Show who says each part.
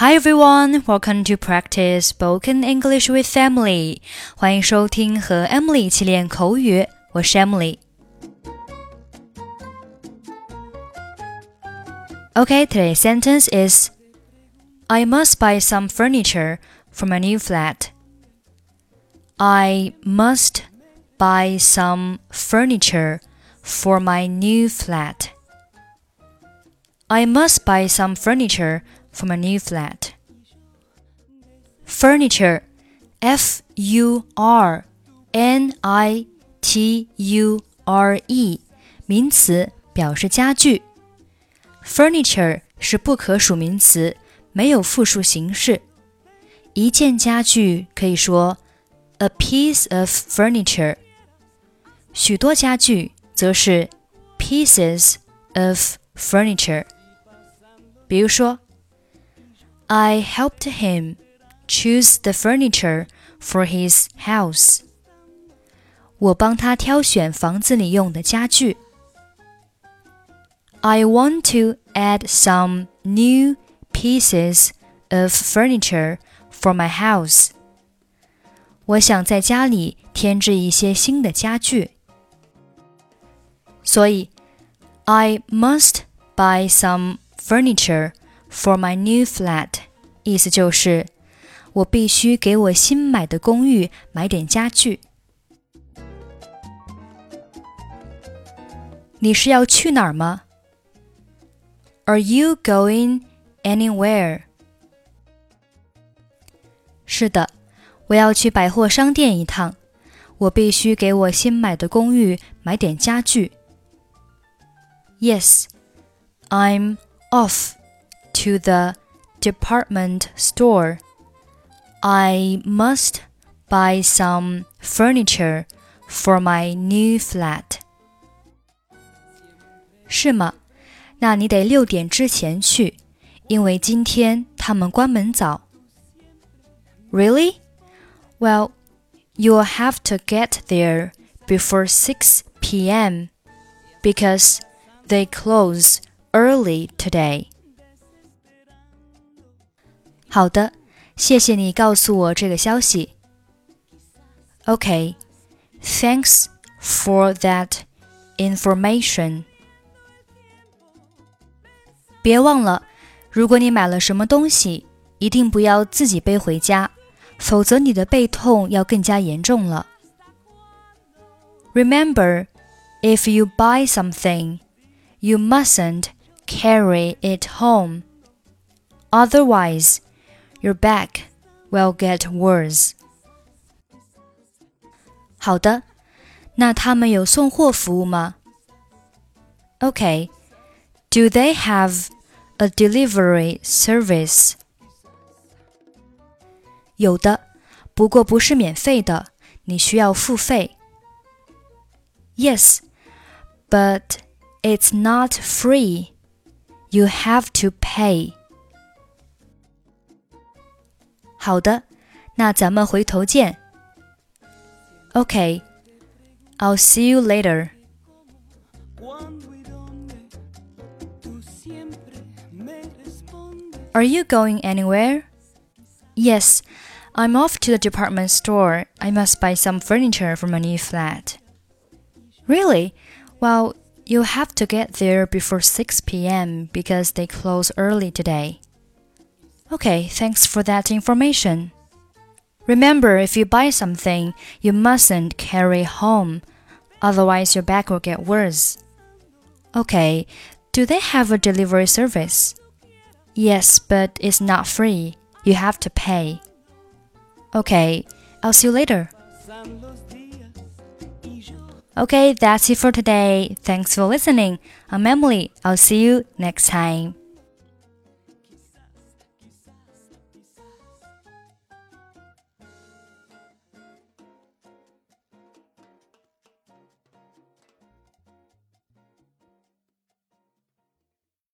Speaker 1: Hi everyone, welcome to practice spoken English with Emily. 欢迎收听和 Emily 一起练口语，我是 Emily。Okay, today's sentence is I must buy some furniture for my new flat. I must buy some furniture for my new flat. I must buy some furniture for my new flat. Furniture, F U R N I T U R E，名词，表示家具。Furniture 是不可数名词，没有复数形式。一件家具可以说 a piece of furniture，许多家具则是 pieces of furniture。比如说 ，I helped him choose the furniture for his house。我帮他挑选房子里用的家具。I want to add some new pieces of furniture for my house。我想在家里添置一些新的家具。所以，I must buy some furniture for my new flat，意思就是我必须给我新买的公寓买点家具。你是要去哪儿吗？Are you going anywhere？是的，我要去百货商店一趟，我必须给我新买的公寓买点家具。Yes, I'm off to the department store. I must buy some furniture for my new flat. 是吗？那你得六点之前去，因为今天他们关门早。Really? Well, you'll have to get there before 6 p.m. because they close early today. 好的，谢谢你告诉我这个消息。Okay, thanks for that information. 别忘了，如果你买了什么东西，一定不要自己背回家，否则你的背痛要更加严重了。Remember, if you buy something, you mustn't carry it home. Otherwise, your back will get worse. 好的，那他们有送货服务吗？Okay, do they have a delivery service? 有的，不过不是免费的，你需要付费。Yes, but it's not free. You have to pay. 好的，那咱们回头见。Okay, I'll see you later. Are you going anywhere? Yes, I'm off to the department store. I must buy some furniture for my new flat. Really? Well, you'll have to get there before 6 p.m. because they close early today. Okay, thanks for that information. Remember, if you buy something, you mustn't carry home, otherwise, your back will get worse. Okay, do they have a delivery service? Yes, but it's not free. You have to pay. Okay, I'll see you later. Okay, that's it for today. Thanks for listening. I'm Emily. I'll see you next time.